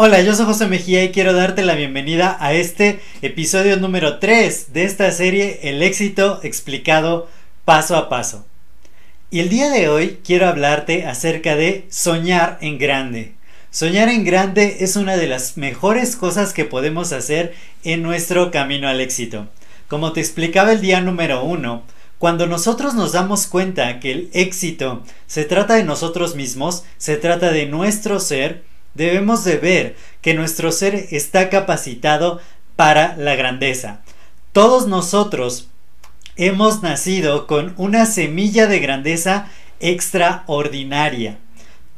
Hola, yo soy José Mejía y quiero darte la bienvenida a este episodio número 3 de esta serie El éxito explicado paso a paso. Y el día de hoy quiero hablarte acerca de soñar en grande. Soñar en grande es una de las mejores cosas que podemos hacer en nuestro camino al éxito. Como te explicaba el día número 1, cuando nosotros nos damos cuenta que el éxito se trata de nosotros mismos, se trata de nuestro ser, debemos de ver que nuestro ser está capacitado para la grandeza. Todos nosotros hemos nacido con una semilla de grandeza extraordinaria.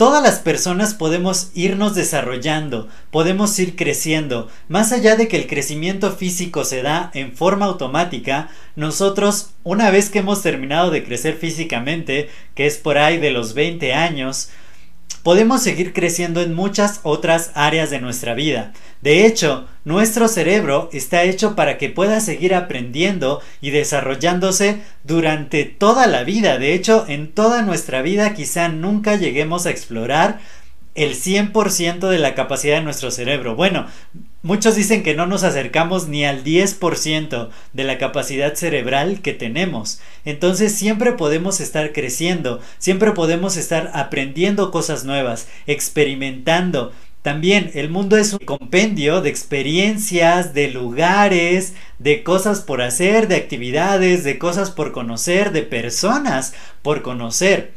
Todas las personas podemos irnos desarrollando, podemos ir creciendo. Más allá de que el crecimiento físico se da en forma automática, nosotros, una vez que hemos terminado de crecer físicamente, que es por ahí de los 20 años, podemos seguir creciendo en muchas otras áreas de nuestra vida. De hecho, nuestro cerebro está hecho para que pueda seguir aprendiendo y desarrollándose durante toda la vida. De hecho, en toda nuestra vida quizá nunca lleguemos a explorar el 100% de la capacidad de nuestro cerebro. Bueno, muchos dicen que no nos acercamos ni al 10% de la capacidad cerebral que tenemos. Entonces siempre podemos estar creciendo, siempre podemos estar aprendiendo cosas nuevas, experimentando. También el mundo es un compendio de experiencias, de lugares, de cosas por hacer, de actividades, de cosas por conocer, de personas por conocer.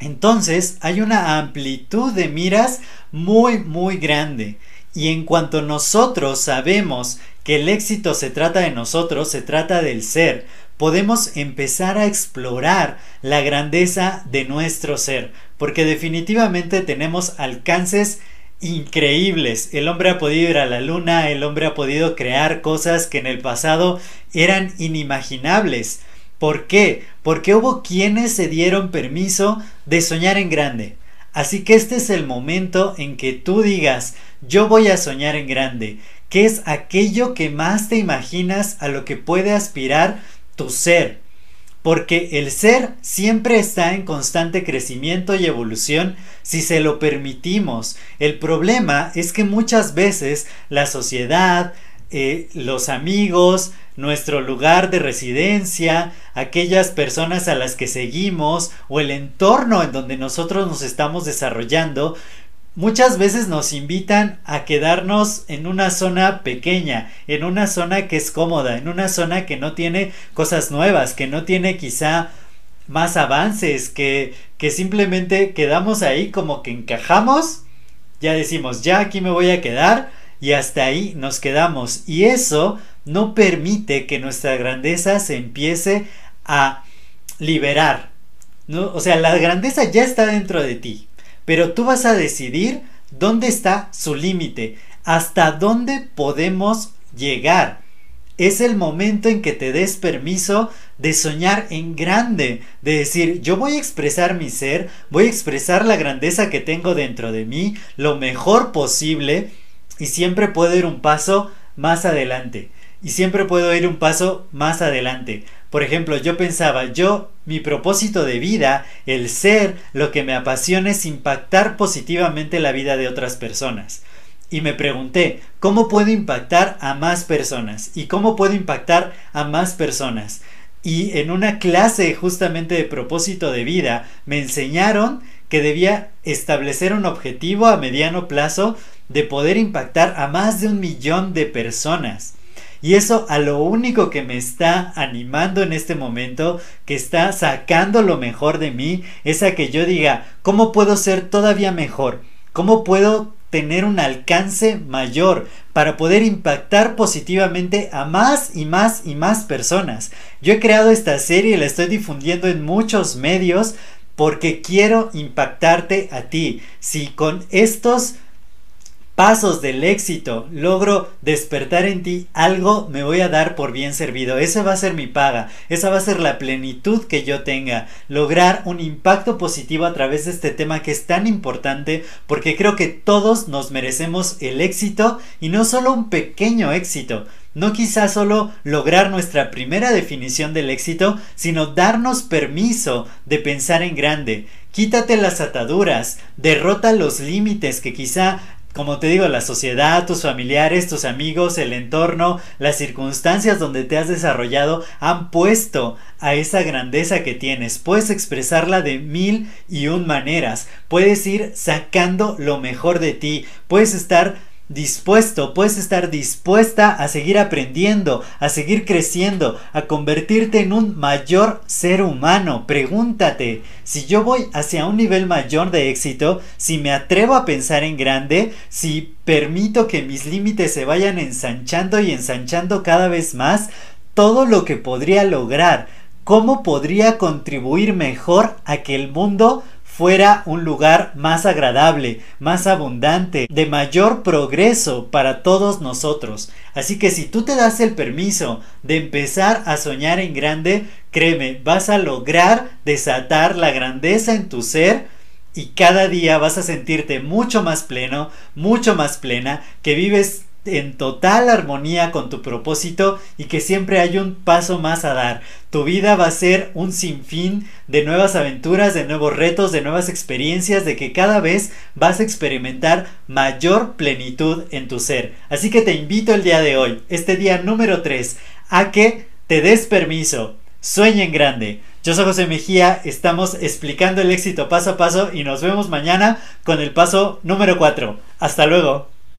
Entonces hay una amplitud de miras muy muy grande. Y en cuanto nosotros sabemos que el éxito se trata de nosotros, se trata del ser, podemos empezar a explorar la grandeza de nuestro ser, porque definitivamente tenemos alcances increíbles. El hombre ha podido ir a la luna, el hombre ha podido crear cosas que en el pasado eran inimaginables. ¿Por qué? Porque hubo quienes se dieron permiso de soñar en grande. Así que este es el momento en que tú digas, yo voy a soñar en grande, que es aquello que más te imaginas a lo que puede aspirar tu ser. Porque el ser siempre está en constante crecimiento y evolución si se lo permitimos. El problema es que muchas veces la sociedad, eh, los amigos, nuestro lugar de residencia, aquellas personas a las que seguimos o el entorno en donde nosotros nos estamos desarrollando, muchas veces nos invitan a quedarnos en una zona pequeña, en una zona que es cómoda, en una zona que no tiene cosas nuevas, que no tiene quizá más avances, que, que simplemente quedamos ahí como que encajamos, ya decimos, ya aquí me voy a quedar, y hasta ahí nos quedamos. Y eso no permite que nuestra grandeza se empiece a liberar. ¿no? O sea, la grandeza ya está dentro de ti, pero tú vas a decidir dónde está su límite, hasta dónde podemos llegar. Es el momento en que te des permiso de soñar en grande, de decir, yo voy a expresar mi ser, voy a expresar la grandeza que tengo dentro de mí, lo mejor posible, y siempre puedo ir un paso más adelante. Y siempre puedo ir un paso más adelante. Por ejemplo, yo pensaba, yo, mi propósito de vida, el ser, lo que me apasiona es impactar positivamente la vida de otras personas. Y me pregunté, ¿cómo puedo impactar a más personas? ¿Y cómo puedo impactar a más personas? Y en una clase justamente de propósito de vida me enseñaron que debía establecer un objetivo a mediano plazo de poder impactar a más de un millón de personas. Y eso a lo único que me está animando en este momento, que está sacando lo mejor de mí, es a que yo diga, ¿cómo puedo ser todavía mejor? ¿Cómo puedo tener un alcance mayor para poder impactar positivamente a más y más y más personas? Yo he creado esta serie y la estoy difundiendo en muchos medios porque quiero impactarte a ti. Si con estos pasos del éxito logro despertar en ti algo, me voy a dar por bien servido. Esa va a ser mi paga, esa va a ser la plenitud que yo tenga. Lograr un impacto positivo a través de este tema que es tan importante porque creo que todos nos merecemos el éxito y no solo un pequeño éxito. No quizás solo lograr nuestra primera definición del éxito, sino darnos permiso de pensar en grande. Quítate las ataduras, derrota los límites que quizá como te digo, la sociedad, tus familiares, tus amigos, el entorno, las circunstancias donde te has desarrollado han puesto a esa grandeza que tienes. Puedes expresarla de mil y un maneras. Puedes ir sacando lo mejor de ti. Puedes estar dispuesto, puedes estar dispuesta a seguir aprendiendo, a seguir creciendo, a convertirte en un mayor ser humano. Pregúntate, si yo voy hacia un nivel mayor de éxito, si me atrevo a pensar en grande, si permito que mis límites se vayan ensanchando y ensanchando cada vez más, todo lo que podría lograr, cómo podría contribuir mejor a que el mundo fuera un lugar más agradable, más abundante, de mayor progreso para todos nosotros. Así que si tú te das el permiso de empezar a soñar en grande, créeme, vas a lograr desatar la grandeza en tu ser y cada día vas a sentirte mucho más pleno, mucho más plena, que vives en total armonía con tu propósito y que siempre hay un paso más a dar. Tu vida va a ser un sinfín de nuevas aventuras, de nuevos retos, de nuevas experiencias, de que cada vez vas a experimentar mayor plenitud en tu ser. Así que te invito el día de hoy, este día número 3, a que te des permiso, sueña en grande. Yo soy José Mejía, estamos explicando el éxito paso a paso y nos vemos mañana con el paso número 4. Hasta luego.